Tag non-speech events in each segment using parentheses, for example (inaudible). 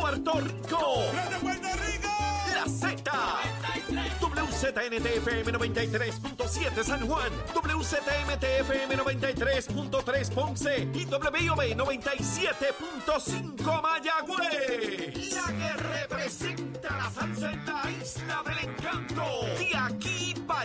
Puerto Rico. La Z. WZNTFM 93.7 San Juan, WZMTFM 93.3 Ponce y WIOB 97.5 Mayagüez. La que representa la salsa en la isla del encanto. De aquí para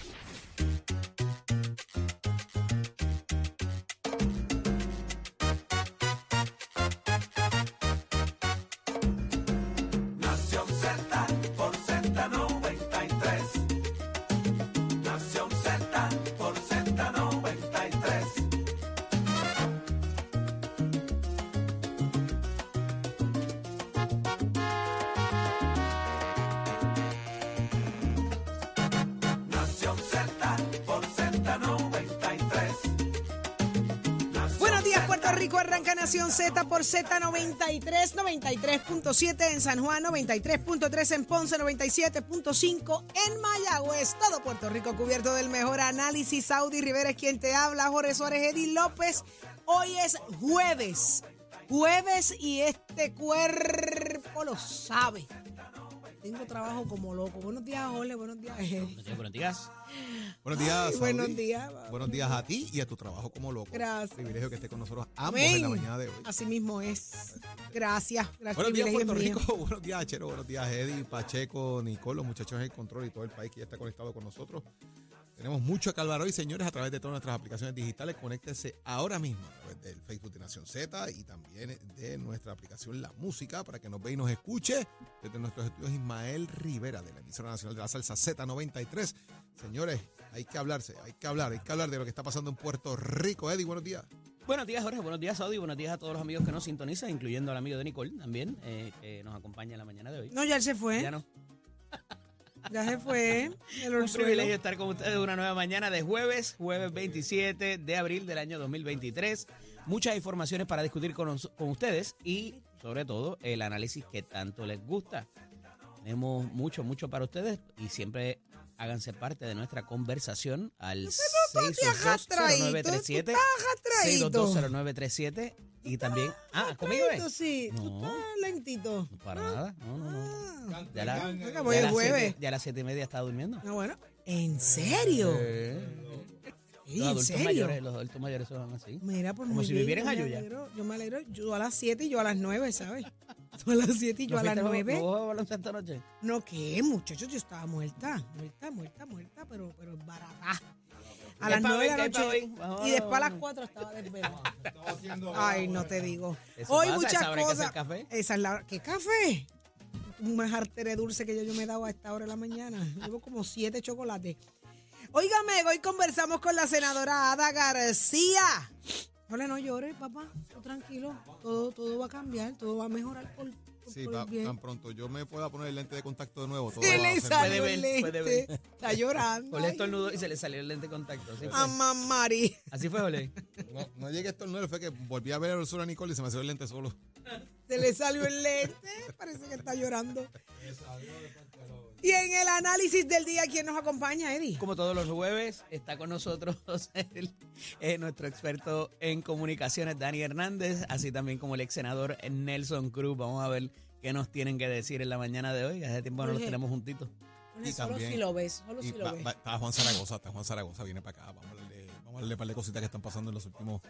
Rico. Arranca Nación Z por Z93, 93.7 en San Juan, 93.3 en Ponce, 97.5 en Mayagüez. Todo Puerto Rico cubierto del mejor análisis. Saudi Rivera es quien te habla. Jorge Suárez, Eddie López. Hoy es jueves. Jueves y este cuerpo lo sabe. Tengo trabajo como loco. Buenos días, Jorge. Buenos días. Buenos días. Buenos días. Ay, Saudi. buenos días. Buenos días a ti y a tu trabajo como loco. Gracias. Privilegio que esté con nosotros ambos en la Amén. mañana de hoy. Así mismo es. Gracias. Gracias. Buenos días, privilegio Puerto es mío. Rico. (laughs) Buenos días, Chero. Buenos días, Eddie, Pacheco, Nicole, los muchachos en el control y todo el país que ya está conectado con nosotros. Tenemos mucho que hablar hoy, señores, a través de todas nuestras aplicaciones digitales. Conéctese ahora mismo a través del Facebook de Nación Z y también de nuestra aplicación La Música para que nos vea y nos escuche. Desde nuestros estudios Ismael Rivera de la emisora nacional de la salsa Z93. Señores, hay que hablarse, hay que hablar, hay que hablar de lo que está pasando en Puerto Rico. Eddie, buenos días. Buenos días, Jorge. Buenos días, Saudi. Buenos días a todos los amigos que nos sintonizan, incluyendo al amigo de Nicole también, eh, que nos acompaña en la mañana de hoy. No, ya él se fue. Ya no. Ya se fue. El Un privilegio estar con ustedes una nueva mañana de jueves, jueves 27 de abril del año 2023. Muchas informaciones para discutir con, con ustedes y, sobre todo, el análisis que tanto les gusta. Tenemos mucho, mucho para ustedes y siempre háganse parte de nuestra conversación al Viajas traído. Tú 622-0937. estás traído. 622-0937 y también... Ah, ¿conmigo Traído, es? sí. Tú No. estás lentito. Para nada, no, no, no. Ah. Ya, la, ya voy el las jueves. siete- ya a las siete y media estaba durmiendo. Ah, bueno. ¿En serio? Eh, Sí, Los ¿En adultos mayores, los adultos mayores son así. Mira, por Como muy si vivieran alegro, Yo me alegro. Yo a las 7 y yo a las 9, ¿sabes? (laughs) Tú a las 7 y yo ¿No a las fuiste 9. ¿No baloncesto anoche? No, ¿qué, muchachos? Yo estaba muerta, muerta, muerta, muerta, pero, pero barata. A ¿Qué las pa' 9 de la noche. Y después a las vamos. 4 estaba desvelada. (laughs) Ay, no te digo. Eso Hoy pasa, muchas que cosas. hacer café. Esa es la. ¿Qué café? Un majartere dulce que yo, yo me he dado a esta hora de la mañana. Llevo como siete chocolates. Óigame, hoy conversamos con la senadora Ada García. Hola, no llores, papá. Tú tranquilo. Todo, todo va a cambiar, todo va a mejorar por, por- Sí, va- bien. tan pronto yo me pueda poner el lente de contacto de nuevo. Todo Se le salió Puede el ver, puede lente. ver. Está llorando. Ole estornudó y se le salió el lente de contacto. Así fue, Mari. Así fue Ole. No, no llegué a estornudar, fue que volví a ver el sur a Nicole y se me salió el lente solo. Se le salió el lente. Parece que está llorando. Y en el análisis del día, ¿quién nos acompaña, Eddie? Como todos los jueves, está con nosotros (laughs) el- eh, nuestro experto en comunicaciones, Dani Hernández, así también como el ex senador Nelson Cruz. Vamos a ver qué nos tienen que decir en la mañana de hoy. Hace tiempo no los tenemos juntitos. Y solo también- si lo ves, solo Y si lo va- ves. va- está Juan Zaragoza, está Juan Zaragoza, viene para acá. Vamos a darle, vamos a darle un par de cositas que están pasando en los últimos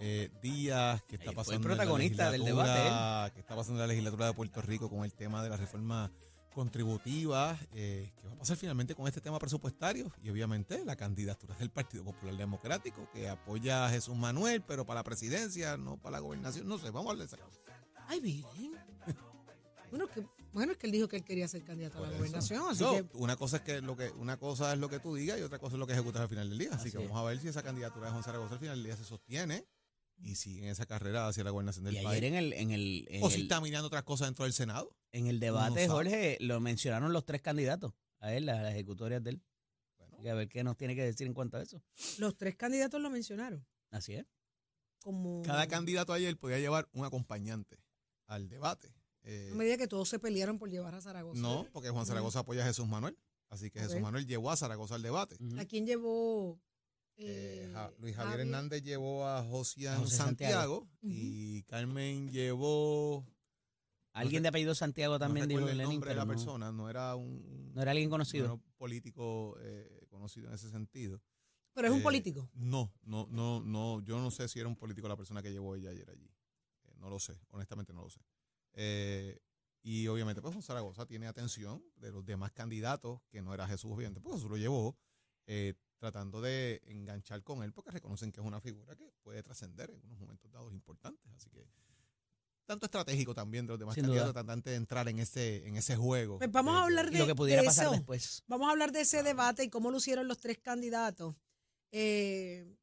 eh, días, que está Ahí pasando el protagonista en la del debate, que está pasando en la legislatura de Puerto Rico con el tema de la reforma contributiva, eh, que va a pasar finalmente con este tema presupuestario y obviamente la candidatura del Partido Popular Democrático, que apoya a Jesús Manuel, pero para la presidencia, no para la gobernación, no sé, vamos a hablar de esa cosa. Ay, bien. Bueno, que, bueno, es que él dijo que él quería ser candidato a la eso. gobernación, así No, que una cosa es que lo que una cosa es lo que tú digas y otra cosa es lo que ejecutas al final del día. Así, Así que es. vamos a ver si esa candidatura de Juan Zaragoza al final del día se sostiene y sigue en esa carrera hacia la gobernación del Y país. ayer en el, en el, en o si el- está mirando otras cosas dentro del Senado. en el debate. Jorge, lo mencionaron los tres candidatos a él, las, las ejecutorias de él. Bueno, que a ver qué nos tiene que decir en cuanto a eso. los tres candidatos lo mencionaron. Así es. Como cada candidato ayer podía llevar un acompañante al debate. Eh, No me diga que todos se pelearon por llevar a Zaragoza. no, porque Juan Zaragoza apoya a Jesús Manuel. Así que Jesús. Manuel llevó a Zaragoza al debate. ¿A quién llevó? Eh, Ja- Luis Javier Hernández llevó a Josian José Santiago, Santiago. y Carmen llevó. Alguien de apellido Santiago también no dijo el Lenin, nombre de la no, persona, no era un, no era alguien no era conocido. un político eh, conocido en ese sentido. Pero es un Eh, político. No, no, no, no. Yo no sé si era un político la persona que llevó ella ayer allí. Eh, no lo sé, honestamente no lo sé. Eh, y obviamente, pues Juan Zaragoza tiene atención de los demás candidatos, que no era Jesús, obviamente, pues Jesús lo llevó, eh, tratando de enganchar con él, porque reconocen que es una figura que puede trascender en unos momentos dados importantes. Así que, tanto estratégico también de los demás candidatos, tratando de entrar en ese, en ese juego. Pues vamos a hablar de, lo que pudiera de pasar eso. después. Vamos a hablar de ese debate y cómo lucieron los tres candidatos. eh,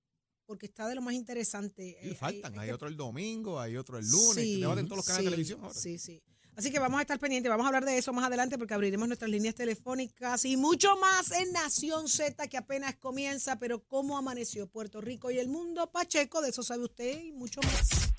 porque está de lo más interesante. Y Eh, faltan, hay, que- otro el domingo, hay otro el lunes, Sí, debate en todos los canales sí, de televisión ahora. Sí, sí. Así que vamos a estar pendientes, vamos a hablar de eso más adelante porque abriremos nuestras líneas telefónicas y mucho más en Nación Z que apenas comienza, pero cómo amaneció Puerto Rico y el mundo, Pacheco, de eso sabe usted y mucho más.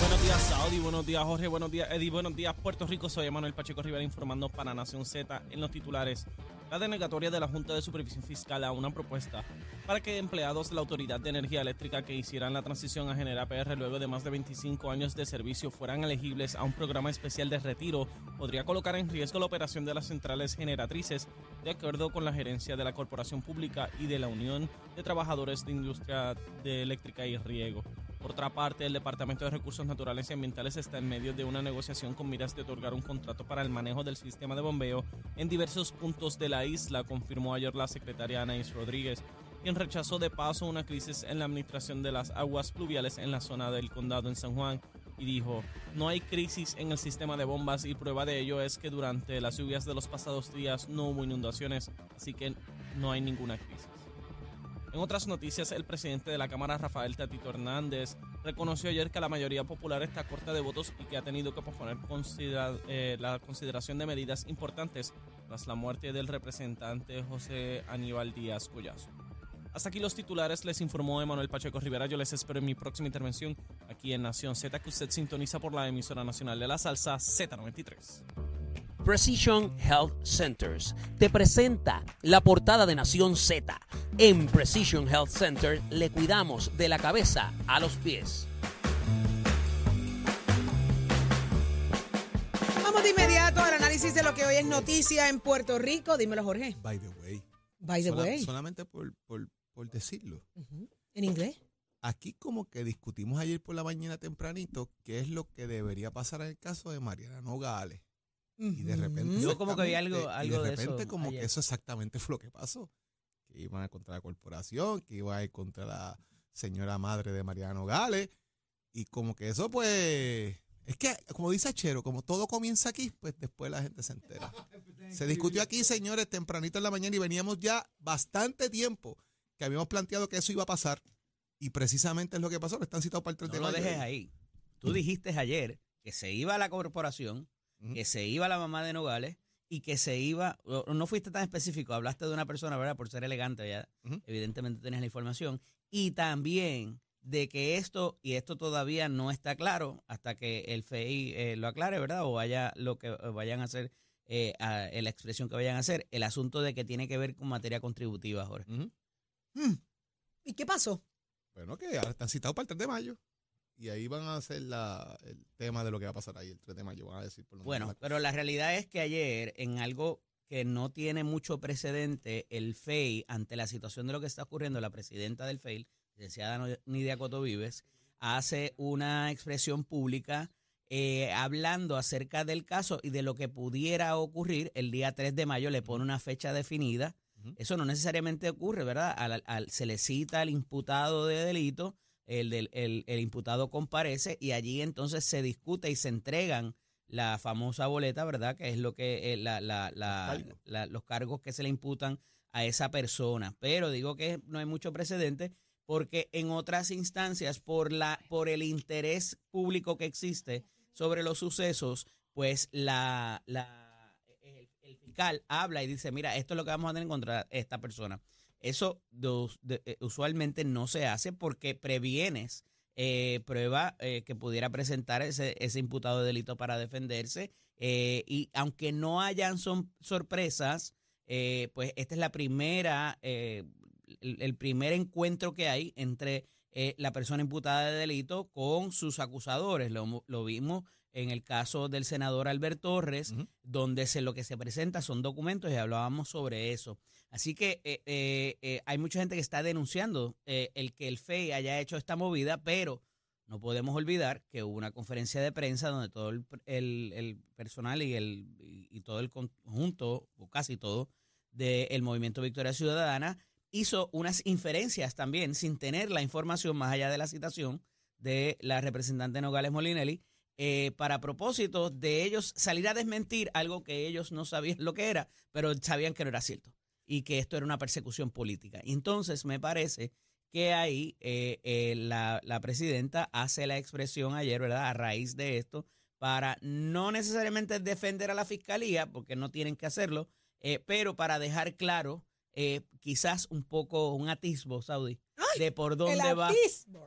Buenos días, Saudi. Buenos días, Jorge. Buenos días, Eddie. Buenos días, Puerto Rico. Soy Manuel Pacheco Rivera informando para Nación Z en los titulares. La denegatoria de la Junta de Supervisión Fiscal a una propuesta para que empleados de la Autoridad de Energía Eléctrica que hicieran la transición a Genera PR luego de más de 25 años de servicio fueran elegibles a un programa especial de retiro podría colocar en riesgo la operación de las centrales generatrices, de acuerdo con la gerencia de la Corporación Pública y de la Unión de Trabajadores de Industria de Eléctrica y Riego. Por otra parte, el Departamento de Recursos Naturales y Ambientales está en medio de una negociación con miras de otorgar un contrato para el manejo del sistema de bombeo en diversos puntos de la isla, confirmó ayer la secretaria Anaís Rodríguez, quien rechazó de paso una crisis en la administración de las aguas pluviales en la zona del condado en San Juan y dijo, no hay crisis en el sistema de bombas y prueba de ello es que durante las lluvias de los pasados días no hubo inundaciones, así que no hay ninguna crisis. En otras noticias, el presidente de la Cámara, Rafael Tatito Hernández, reconoció ayer que la mayoría popular está corta de votos y que ha tenido que posponer eh, la consideración de medidas importantes tras la muerte del representante José Aníbal Díaz Collazo. Hasta aquí los titulares, les informó Emanuel Pacheco Rivera. Yo les espero en mi próxima intervención aquí en Nación Z, que usted sintoniza por la emisora nacional de la salsa Z93. Precision Health Centers te presenta la portada de Nación Z. En Precision Health Center le cuidamos de la cabeza a los pies. Vamos de inmediato al análisis de lo que hoy es noticia en Puerto Rico. Dímelo, Jorge. By the way. By the Sola- way. Solamente por, por, por decirlo. ¿En inglés? Aquí como que discutimos ayer por la mañana tempranito qué es lo que debería pasar en el caso de Mariana Nogales. Y de repente... Yo como que vi algo- algo y de de repente eso como ayer. que eso exactamente fue lo que pasó. Que iban a ir contra la corporación, que iban a ir contra la señora madre de Mariana Nogales. Y como que eso pues... Es que, como dice Achero, como todo comienza aquí, pues después la gente se entera. (laughs) Se discutió aquí, señores, tempranito en la mañana y veníamos ya bastante tiempo que habíamos planteado que eso iba a pasar. Y precisamente es lo que pasó. Están citados para el 3 No de lo dejes ahí. Tú dijiste ayer que se iba a la corporación, Que se iba la mamá de Nogales y que se iba, no fuiste tan específico, hablaste de una persona, ¿verdad? Por ser elegante, ya evidentemente tenías la información. Y también de que esto, y esto todavía no está claro hasta que el FEI eh, lo aclare, ¿verdad? O vaya lo que vayan a hacer, eh, a- eh, la expresión que vayan a hacer, el asunto de que tiene que ver con materia contributiva, Jorge. Ujú. Mm. ¿Y qué pasó? Bueno, que ahora están citados para el 3 de mayo. Y ahí van a hacer la, el tema de lo que va a pasar ahí el 3 de mayo. Van a decir por lo menos Bueno, la- pero la realidad es que ayer, en algo que no tiene mucho precedente, el FEI, ante la situación de lo que está ocurriendo, la presidenta del FEI, licenciada Nidia Coto Vives, hace una expresión pública eh, hablando acerca del caso y de lo que pudiera ocurrir el día 3 de mayo, le pone una fecha definida. Eso no necesariamente ocurre, ¿verdad? Al- al- se le cita al imputado de delito, el, del- el, el imputado comparece y allí entonces se discute y se entregan la famosa boleta, ¿verdad? Que es lo que eh, la- la- la- Los cargos. la- los cargos que se le imputan a esa persona. Pero digo que no hay mucho precedente porque en otras instancias, por la, por el interés público que existe sobre los sucesos, pues la, la el, el fiscal habla y dice, mira, esto es lo que vamos a tener contra esta persona. Eso eh, usualmente no se hace porque previenes eh, prueba eh, que pudiera presentar ese, ese imputado de delito para defenderse. eh, y aunque no hayan son sorpresas, pues esta es la primera, el primer encuentro que hay entre eh, la persona imputada de delito con sus acusadores. Lo, lo vimos en el caso del senador Albert Torres, donde se, lo que se presenta son documentos y hablábamos sobre eso. Así que eh, eh, hay mucha gente que está denunciando el que el FEI haya hecho esta movida, pero no podemos olvidar que hubo una conferencia de prensa donde todo el, el- el personal y, el, y, y todo el conjunto, o casi todo, del movimiento Victoria Ciudadana hizo unas inferencias también sin tener la información más allá de la citación de la representante Nogales Molinelli eh, para propósito de ellos salir a desmentir algo que ellos no sabían lo que era, pero sabían que no era cierto y que esto era una persecución política. Entonces me parece que ahí eh, eh, la, la presidenta hace la expresión ayer, ¿verdad? A raíz de esto, para no necesariamente defender a la fiscalía, porque no tienen que hacerlo, eh, pero para dejar claro eh, quizás un poco, un atisbo, Saudi, ¡Ay! de por dónde va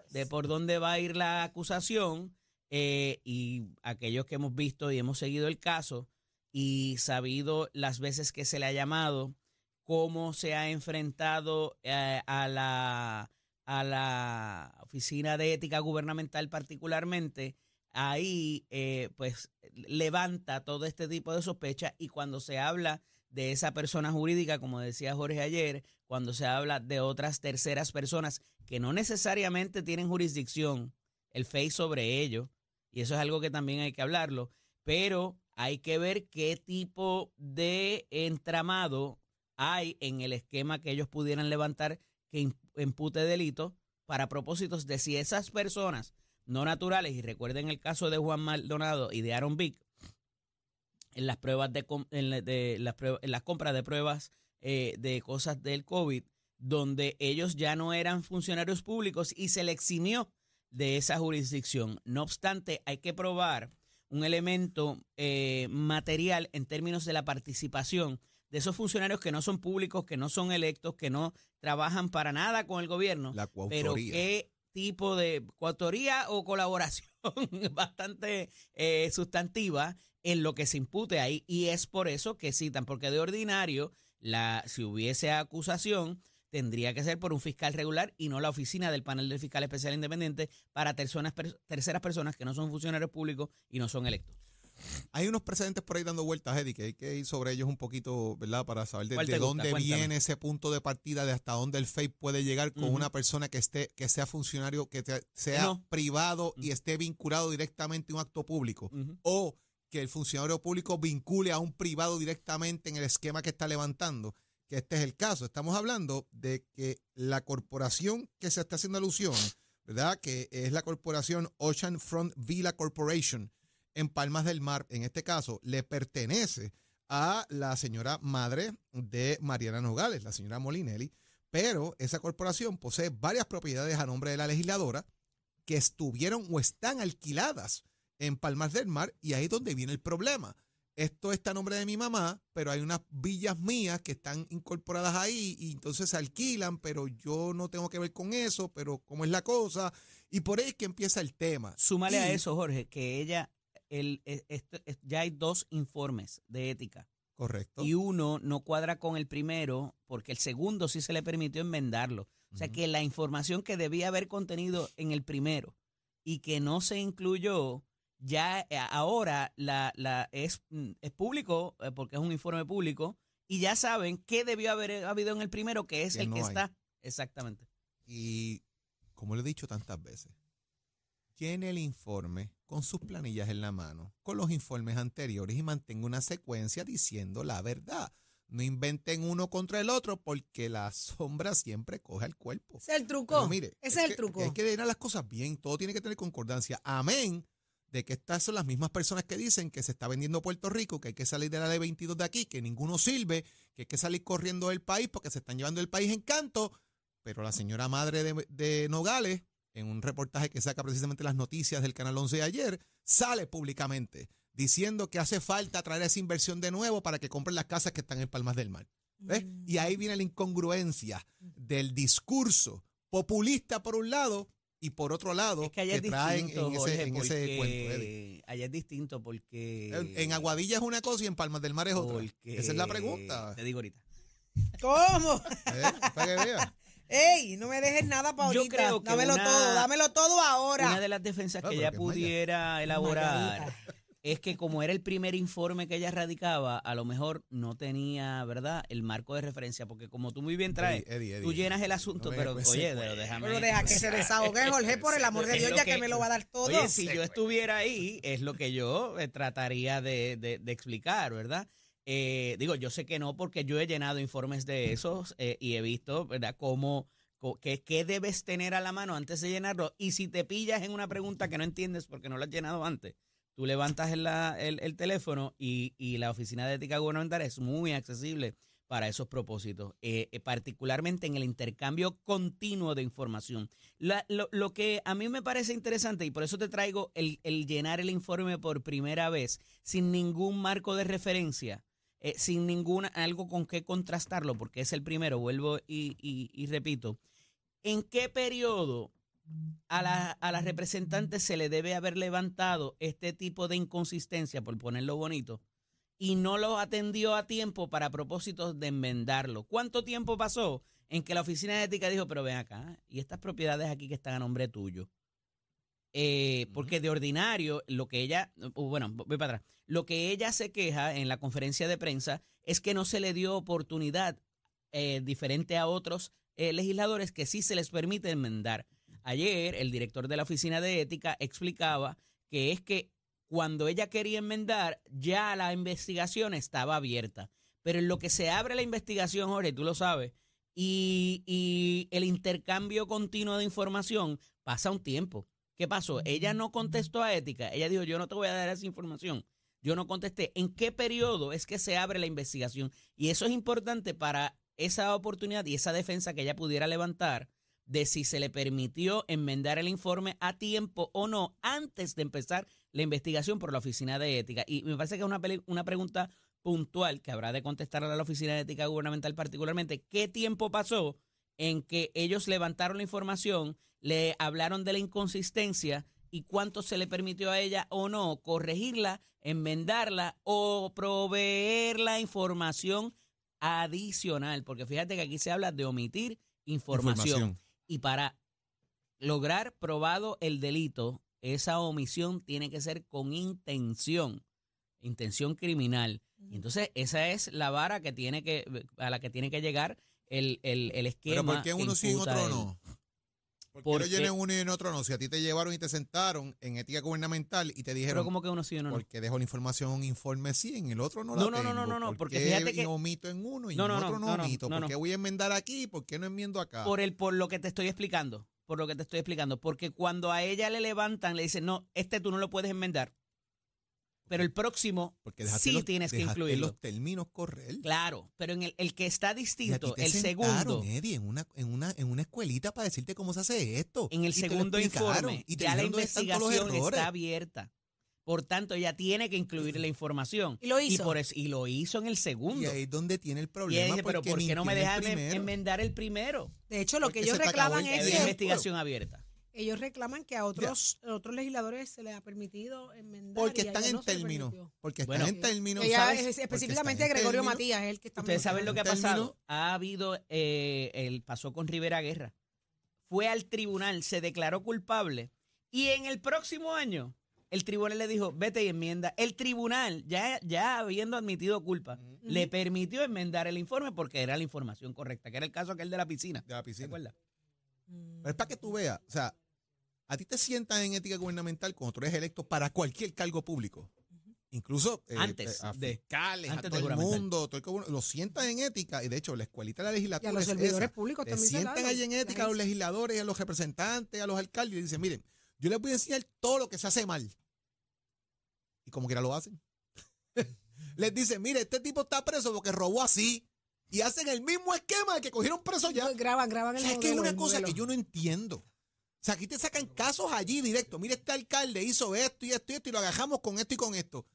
de por dónde va a ir la acusación eh, y aquellos que hemos visto y hemos seguido el caso y sabido las veces que se le ha llamado, cómo se ha enfrentado eh, a, la, a la Oficina de Ética Gubernamental particularmente, ahí eh, pues levanta todo este tipo de sospecha y cuando se habla de esa persona jurídica, como decía Jorge ayer, cuando se habla de otras terceras personas que no necesariamente tienen jurisdicción, el FEI sobre ellos, y eso es algo que también hay que hablarlo, pero hay que ver qué tipo de entramado hay en el esquema que ellos pudieran levantar que im- impute delito para propósitos de si esas personas no naturales, y recuerden el caso de Juan Maldonado y de Aaron Vick, en las pruebas de, en la- de las, pruebas- en las compras de pruebas eh, de cosas del COVID, donde ellos ya no eran funcionarios públicos y se le eximió de esa jurisdicción. No obstante, hay que probar un elemento eh, material en términos de la participación de esos funcionarios que no son públicos, que no son electos, que no trabajan para nada con el gobierno, La pero qué tipo de coautoría o colaboración (laughs) bastante eh, sustantiva en lo que se impute ahí y es por eso que citan, porque de ordinario, la, si hubiese acusación, tendría que ser por un fiscal regular y no la oficina del panel del fiscal especial independiente para terceras, terceras personas que no son funcionarios públicos y no son electos. Hay unos precedentes por ahí dando vueltas, Eddie, que hay que ir sobre ellos un poquito, ¿verdad? Para saber de, ¿Cuál de gusta? dónde Cuéntame. viene ese punto de partida, de hasta dónde el FEI puede llegar con Ujú. una persona que esté, que sea funcionario, que te- sea no. privado y Ujú. esté vinculado directamente a un acto público. Ujú. O que el funcionario público vincule a un privado directamente en el esquema que está levantando. Que este es el caso. Estamos hablando de que la corporación que se está haciendo alusión, ¿verdad? Que es la corporación Ocean Front Villa Corporation en Palmas del Mar, en este caso, le pertenece a la señora madre de Mariana Nogales, la señora Molinelli, pero esa corporación posee varias propiedades a nombre de la legisladora que estuvieron o están alquiladas en Palmas del Mar y ahí es donde viene el problema. Esto está a nombre de mi mamá, pero hay unas villas mías que están incorporadas ahí y entonces se alquilan, pero yo no tengo que ver con eso, pero cómo es la cosa. Y por ahí es que empieza el tema. Súmale a eso, Jorge, que ella, el, e- esto- es- ya hay dos informes de ética Correcto. y uno no cuadra con el primero porque el segundo sí se le permitió enmendarlo. O sea que la información que debía haber contenido en el primero y que no se incluyó, ya eh, ahora la, la es, mm, es público eh, porque es un informe público y ya saben qué debió haber habido en el primero, que es Que el no que hay. está. Exactamente. Y como le he dicho tantas veces, llene el informe con sus planillas en la mano, con los informes anteriores y mantenga una secuencia diciendo la verdad. No inventen uno contra el otro porque la sombra siempre coge al cuerpo. Ese es el truco. Pero mire, Ese es el que- truco. que Hay que llenar las cosas bien, todo tiene que tener concordancia. Amén de que estas son las mismas personas que dicen que se está vendiendo Puerto Rico, que hay que salir de la ley 22 de aquí, que ninguno sirve, que hay que salir corriendo del país porque se están llevando el país en canto. Pero la señora madre de, de Nogales, en un reportaje que saca precisamente las noticias del Canal 11 de ayer, sale públicamente diciendo que hace falta traer esa inversión de nuevo para que compren las casas que están en Palmas del Mar. ¿Ves? Y ahí viene la incongruencia del discurso populista por un lado y por otro lado, Es que traen distinto, en Jorge, ese, en ese porque cuento, Eddie. allá es distinto porque... En, en Aguadilla es una cosa y en Palmas del Mar es otra. Esa es la pregunta. Te digo ahorita. ¿Cómo? ¿eh? Para que veas. ¡Ey! No me dejes nada para Yo ahorita. creo que dámelo una- todo, dámelo todo ahora. Una de las defensas que ella que pudiera elaborar Margarita. es que como era el primer informe que ella radicaba, a lo mejor no tenía, ¿verdad?, el marco de referencia, porque como tú muy bien traes, Eddie, Eddie, Eddie, tú llenas el asunto, no pero oye, pero déjame... Pero deja que se desahogue, Jorge, por el (laughs) amor de Dios, ya que, me lo va a dar todo. Oye, si yo estuviera ahí, es lo que yo eh, trataría de, de- de explicar, ¿verdad? Eh, digo, yo sé que no, porque yo he llenado informes de esos eh, y he visto, ¿verdad?, cómo, qué, qué debes tener a la mano antes de llenarlo. Y si te pillas en una pregunta que no entiendes porque no la has llenado antes, tú levantas el, el- el teléfono y, y la Oficina de Ética Gubernamental es muy accesible para esos propósitos, eh, particularmente en el intercambio continuo de información. Lo, lo que a mí me parece interesante, y por eso te traigo el, el llenar el informe por primera vez, sin ningún marco de referencia, eh, sin ninguna, algo con qué contrastarlo, porque es el primero, vuelvo y, y- y repito, ¿en qué periodo a la, a la representante se le debe haber levantado este tipo de inconsistencia, por ponerlo bonito, y no lo atendió a tiempo para propósitos de enmendarlo? ¿Cuánto tiempo pasó en que la oficina de ética dijo, pero ven acá, y estas propiedades aquí que están a nombre tuyo? Eh, porque de ordinario, lo que ella, uh, bueno, voy para atrás, lo que ella se queja en la conferencia de prensa es que no se le dio oportunidad eh, diferente a otros eh, legisladores que sí se les permite enmendar. Ayer el director de la Oficina de Ética explicaba que es que cuando ella quería enmendar, ya la investigación estaba abierta. Pero en lo que se abre la investigación, Jorge, tú lo sabes, y, y el intercambio continuo de información pasa un tiempo. ¿Qué pasó? Ella no contestó a ética. Ella dijo, yo no te voy a dar esa información. Yo no contesté. ¿En qué periodo es que se abre la investigación? Y eso es importante para esa oportunidad y esa defensa que ella pudiera levantar de si se le permitió enmendar el informe a tiempo o no antes de empezar la investigación por la Oficina de Ética. Y me parece que es una, pregunta puntual que habrá de contestar a la Oficina de Ética Gubernamental particularmente. ¿Qué tiempo pasó en que ellos levantaron la información, le hablaron de la inconsistencia y cuánto se le permitió a ella o no corregirla, enmendarla o proveer la información adicional? Porque fíjate que aquí se habla de omitir información. Información. Y para lograr probado el delito, esa omisión tiene que ser con intención, intención criminal. Y entonces esa es la vara que tiene que a la que tiene que llegar el, el, el esquema. Pero ¿por qué uno sí y en otro no? ¿Por qué Porque- lo llenan uno y en otro no? Si a ti te llevaron y te sentaron en ética gubernamental y te Pero dijeron, como que uno sí o no. no? ¿por qué dejo la información un informe sí, en el otro no la No, no, no, tengo? no, no, no, ¿Por porque fíjate que- omito en uno y No, en no, no, otro no, no, no, omito? no, ¿Por no. qué voy a enmendar aquí y por qué no enmiendo acá? Por el por lo que te estoy explicando, por lo que te estoy explicando, porque cuando a ella le levantan, le dicen, "No, este tú no lo puedes enmendar." Pero el próximo Porque sí los, tienes que dejaste incluirlo. los términos correr. Claro, pero en el, el que está Y a ti distinto, te el sentaron, segundo, Eddie, en una, en, una, en una escuelita para decirte cómo se hace esto. en el Y te lo segundo explicaron, informe, y te ya la dijeron dónde están todos los investigación errores. está abierta. Por tanto, ella tiene que incluir la información. Y lo hizo. Y, por eso, y lo hizo en el Y segundo. ahí es donde tiene el Y ella problema. dice, pero ¿por qué no me mintió en dejan el primero. enmendar el primero? De hecho, lo Porque que ellos se te acabó reclaman el es tiempo. que investigación abierta. Ellos reclaman que a otros, a otros legisladores se les ha permitido enmendar. Porque y están en no términos. Porque Bueno, están en términos. Ella ¿sabes? es- específicamente Gregorio. Matías es el que está Ustedes saben lo que ha término- pasado. Ha habido, eh, el pasó con Rivera Guerra. Fue al tribunal, se declaró culpable y en el próximo año el tribunal le dijo, vete y enmienda. El tribunal, ya, ya habiendo admitido culpa, le permitió enmendar el informe porque era la información correcta, que era el caso aquel de la piscina. De la ¿Se piscina. acuerda? Pero es para que tú veas, o sea, a ti te sientan en ética gubernamental cuando tú eres electo para cualquier cargo público. Incluso eh, Antes eh, a de- fiscales, antes a de todo el mundo, todo el lo sientan en ética y de hecho la escuelita de la Y a legislatura los es servidores esa. públicos también se sientan allí en ética a los legisladores, a los representantes, a los alcaldes y le dicen, miren, yo les voy a enseñar todo lo que se hace mal. Y como quiera lo hacen. (laughs) les dicen, mire, este tipo está preso porque robó así. Y hacen el mismo esquema de que cogieron preso ya. Graban, graban O el sea, es que es una cosa modelo. que yo no entiendo. O sea, aquí te sacan casos allí directo. Mire, este alcalde hizo esto y esto y esto y lo agajamos con esto y con esto.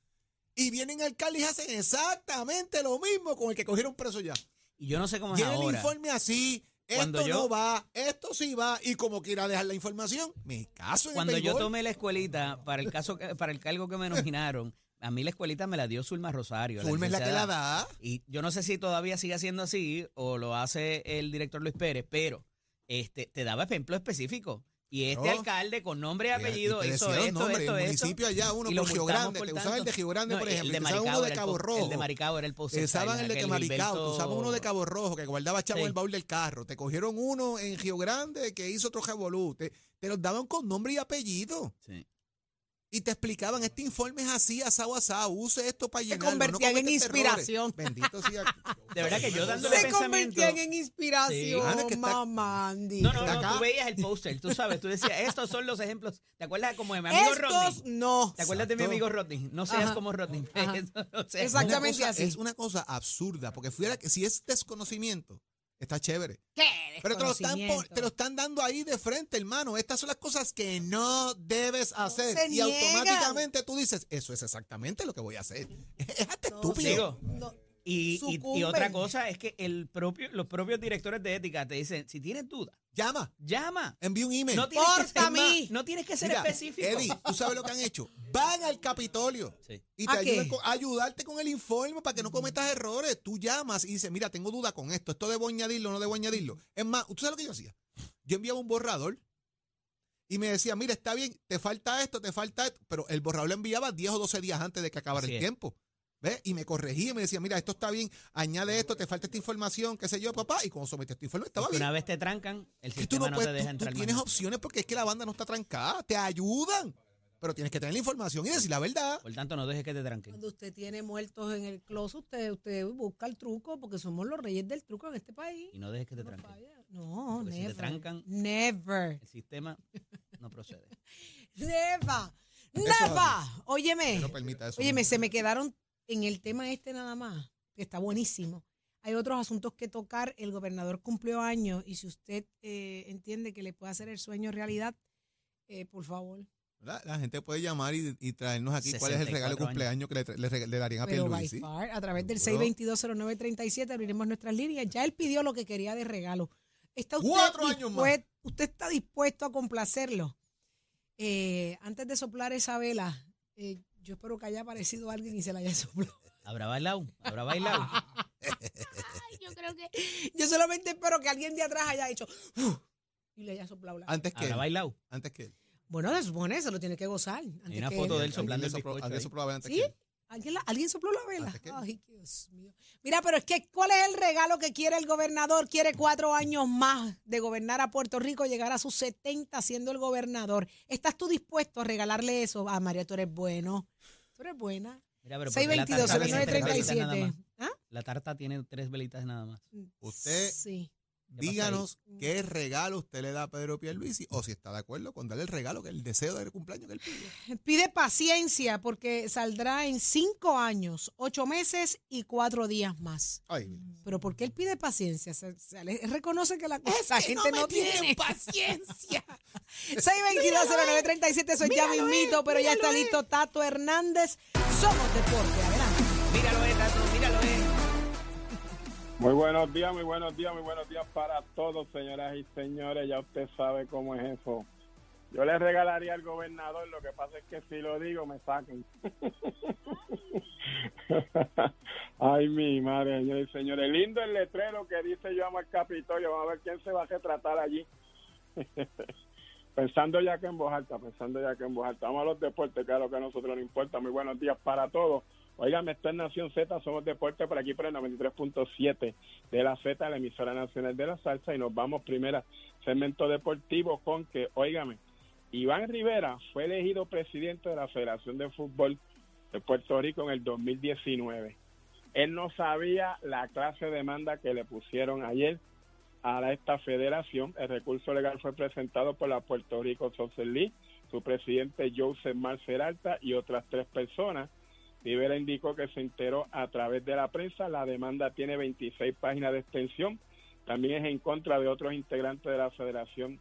Y vienen alcaldes y hacen exactamente lo mismo con el que cogieron preso ya. Y yo no sé cómo es Tiene el informe así, Cuando esto yo- no va, esto sí va, y como quiera dejar la información, me caso en Cuando el yo tomé la escuelita para el caso que- para el cargo que me nominaron, (laughs) a mí la escuelita me la dio Zulma Rosario. Zulma es la que la da. Y yo no sé si todavía sigue siendo así o lo hace el director Luis Pérez, pero este te daba ejemplo específico. Y este alcalde con nombre y Y apellido te hizo esto, nombres, esto, el esto. municipio allá, uno y por Río Grande, por te usaban el de. Río Grande, No, por el ejemplo, de y usaban Maricao uno de el Cabo Rojo. El de Maricao era el Te usaban el de Maricao, te usaban uno de Cabo Rojo, que guardaba chavo en el baúl del carro. Te cogieron uno en Río Grande que hizo otro revolú. Te, te los daban con nombre y apellido. Sí. Y te explicaban, este informe es así, asado, asado, use esto para llenarlo. convertían no en inspiración. Bendito sea. (laughs) De verdad que yo dándole Se pensamiento. convertían en inspiración, Sí. Ah, mamandi. No, no, no, tú veías el póster, tú sabes, tú decías, estos son los ejemplos. ¿Te acuerdas como de mi amigo Estos Rodney? no. ¿Te acuerdas de mi amigo Rodney? No seas Ajá. como Rodney. Ajá. (laughs) Eso no seas Exactamente. Cosa- así. Es una cosa absurda, porque fuera que si es desconocimiento, está chévere. ¿Qué Pero te lo, están, te lo están dando ahí de frente, hermano. Estas son las cosas que no debes hacer. y automáticamente tú dices, eso es exactamente lo que voy a hacer. (laughs) Es hasta No, estúpido. Digo, No. Y, y- y Sucumben. otra cosa es que el propio, los propios directores de ética te dicen, si tienes dudas, Llama, llama. envía un email. No tienes, que ser, a mí. no tienes que ser Mira, específico. Eddie, tú sabes lo que han hecho. (laughs) Van al Capitolio Sí. y ¿A te ayudan con- a ayudarte con el informe para que no cometas errores. Tú llamas y dices, mira, tengo duda con esto. ¿Esto debo añadirlo o no debo añadirlo? Es más, ¿tú sabes lo que yo hacía? Yo enviaba un borrador y me decía, mira, está bien, te falta esto, te falta esto. Pero el borrador lo enviaba 10 o 12 días antes de que acabara Así el es. tiempo. ¿Ves? Y me corregía y me decía, mira, esto está bien, añade esto, te falta esta información, qué sé yo, papá. Y cuando sometí este informe, estaba bien. una vez te trancan, el tú sistema no no, puedes, te deja tú, entrar tienes opciones porque es que la banda no está trancada, te ayudan, pero tienes que tener la información y decir la verdad. Por tanto, no dejes que te tranquen. Cuando usted tiene muertos en el closet, usted, usted busca el truco porque somos los reyes del truco en este país. Y no dejes que te No tranquen. falla. No, Porque si te never. trancan- Never. El sistema no procede. (laughs) Never. Never. Óyeme. No permita eso. Óyeme, se me quedaron en el tema este nada más, que está buenísimo. Hay otros asuntos que tocar. El gobernador cumplió años y si usted eh, entiende que le puede hacer el sueño realidad, eh, por favor. La gente puede llamar y, y traernos aquí cuál es el regalo de 64 cumpleaños que le, le le darían a Pero by Pierluisi. far, a través del Seguro. 6220937 abriremos nuestras líneas. Ya él pidió lo que quería de regalo. ¿Está usted, Cuatro años más. ¿Usted está dispuesto a complacerlo? Eh, antes de soplar esa vela, eh, yo espero que haya aparecido alguien y se la haya soplado. ¿Habrá bailado? ¿Habrá bailado? Yo creo que. Yo solamente espero que alguien de atrás haya hecho. "Uf", y le haya soplado la. Antes que ¿Habrá él. bailado? Antes que él. Bueno, se supone, se lo tiene que gozar. Hay una que foto él. de él soplando el bizcocho alguien ahí. antes ¿Sí? que él. ¿Alguien, la- ¿Alguien sopló la vela? Que. Ay, Dios mío. Mira, pero es que, ¿cuál es el regalo que quiere el gobernador? Quiere cuatro años más de gobernar a Puerto Rico, llegar a sus 70 siendo el gobernador. ¿Estás tú dispuesto a regalarle eso? Ah, María, tú eres bueno. Tú eres buena. Mira, pero ¿por qué la 622 tarta tiene tres velitas nada 0937. más? ¿Ah? La tarta tiene tres velitas nada más. Usted Sí. Díganos qué regalo usted le da a Pedro Pierluisi o si está de acuerdo con darle el regalo, que el deseo del cumpleaños que él pide. Pide paciencia porque saldrá en cinco años, ocho meses y cuatro días más. Ay, Pero ¿por qué él pide paciencia? Se- reconoce que la, la (laughs) gente no, tiene paciencia. (laughs) 622-0937, soy ya mismito, pero ya está listo Tato Hernández. Somos Deporte, Muy buenos días, muy buenos días, muy buenos días para todos, señoras y señores. Ya usted sabe cómo es eso. Yo le regalaría al gobernador, lo que pasa es que si lo digo me sacan. (laughs) Ay, mi madre, señores y señores. Lindo el letrero que dice yo amo al Capitolio. Vamos a ver quién se va a retratar allí. (laughs) pensando ya que en voz pensando ya que en voz alta. Vamos a los deportes, que es lo que a nosotros nos importa. Muy buenos días para todos. Oigan, esto es Nación Z, somos deporte por aquí por el 93.7 de la Z, la emisora nacional de la salsa, y nos vamos primera segmento deportivo con que, óigame, Iván Rivera fue elegido presidente de la Federación de Fútbol de Puerto Rico en el 2019. Él no sabía la clase de demanda que le pusieron ayer a esta federación. El recurso legal fue presentado por la Puerto Rico Soccer League, su presidente Joseph Marceralta y otras tres personas. Rivera indicó que se enteró a través de la prensa. La demanda tiene 26 páginas de extensión. También es en contra de otros integrantes de la Federación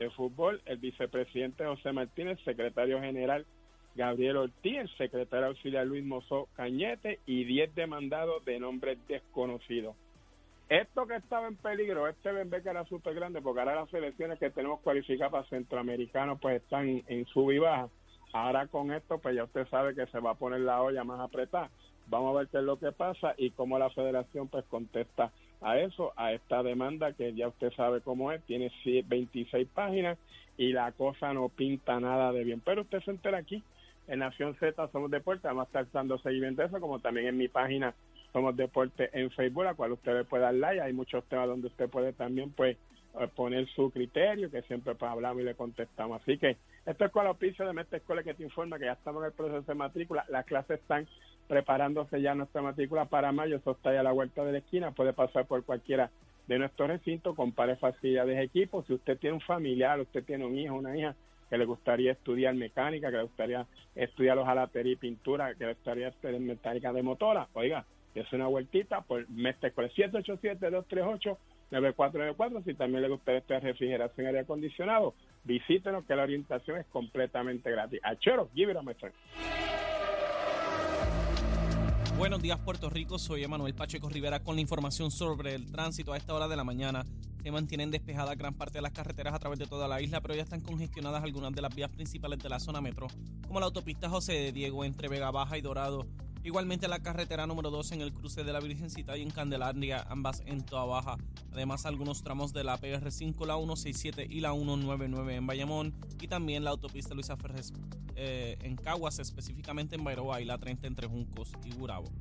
de Fútbol, el vicepresidente José Martínez, secretario general Gabriel Ortiz, el secretario auxiliar Luis Mozó Cañete y 10 demandados de nombres desconocidos. Esto que estaba en peligro, este bebé que era súper grande, porque ahora las selecciones que tenemos cualificadas para centroamericanos pues están en sub y baja. Ahora con esto, pues ya usted sabe que se va a poner la olla más apretada. Vamos a ver qué es lo que pasa y cómo la federación pues contesta a eso, a esta demanda que ya usted sabe cómo es, tiene sie- 26 páginas y la cosa no pinta nada de bien. Pero usted se entera aquí, en Nación Z Somos Deporte, vamos a estar dando seguimiento a eso, como también en mi página Somos Deporte en Facebook, a la cual usted le puede dar like, hay muchos temas donde usted puede también pues eh, poner su criterio, que siempre pues hablamos y le contestamos. Así que esto es con el auspicio de Meta Escuela que te informa que ya estamos en el proceso de matrícula. Las clases están preparándose ya nuestra matrícula para mayo. Eso está ya a la vuelta de la esquina. Puede pasar por cualquiera de nuestros recintos, compare facilidades, equipo. Si usted tiene un familiar, usted tiene un hijo, una hija que le gustaría estudiar mecánica, que le gustaría estudiar hojalatería y pintura, que le gustaría estudiar mecánica de motora, oiga, es una vueltita por Mestre 787-238 9494, si también le gusta esta refrigeración y aire acondicionado, visítenos que la orientación es completamente gratis. Achero, give it. Buenos días Puerto Rico, soy Emanuel Pacheco Rivera con la información sobre el tránsito a esta hora de la mañana. Se mantienen despejadas gran parte de las carreteras a través de toda la isla, pero ya están congestionadas algunas de las vías principales de la zona metro, como la autopista José de Diego entre Vega Baja y Dorado, Igualmente la carretera número 2 en el cruce de la Virgencita y en Candelaria, ambas en Toa Baja. Además, algunos tramos de la PR5, la 167 y la 199 en Bayamón. Y también la autopista Luisa Ferres eh, en Caguas, específicamente en Bairoa y la 30 entre Juncos y Gurabo.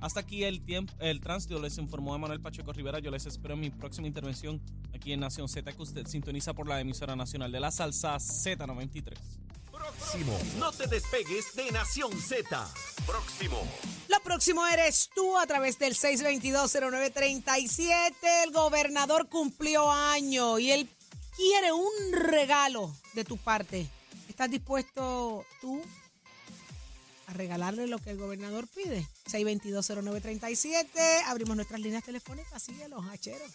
Hasta aquí el tiempo, el tránsito les informó Manuel Pacheco Rivera. Yo les espero en mi próxima intervención aquí en Nación Z, que usted sintoniza por la emisora nacional de la salsa Z93. Próximo. No te despegues de Nación Z. Próximo. Lo próximo eres tú a través del 622-0937. El gobernador cumplió año y él quiere un regalo de tu parte. ¿Estás dispuesto tú a regalarle lo que el gobernador pide? 622-0937. Abrimos nuestras líneas telefónicas. Síguelos, hacheros.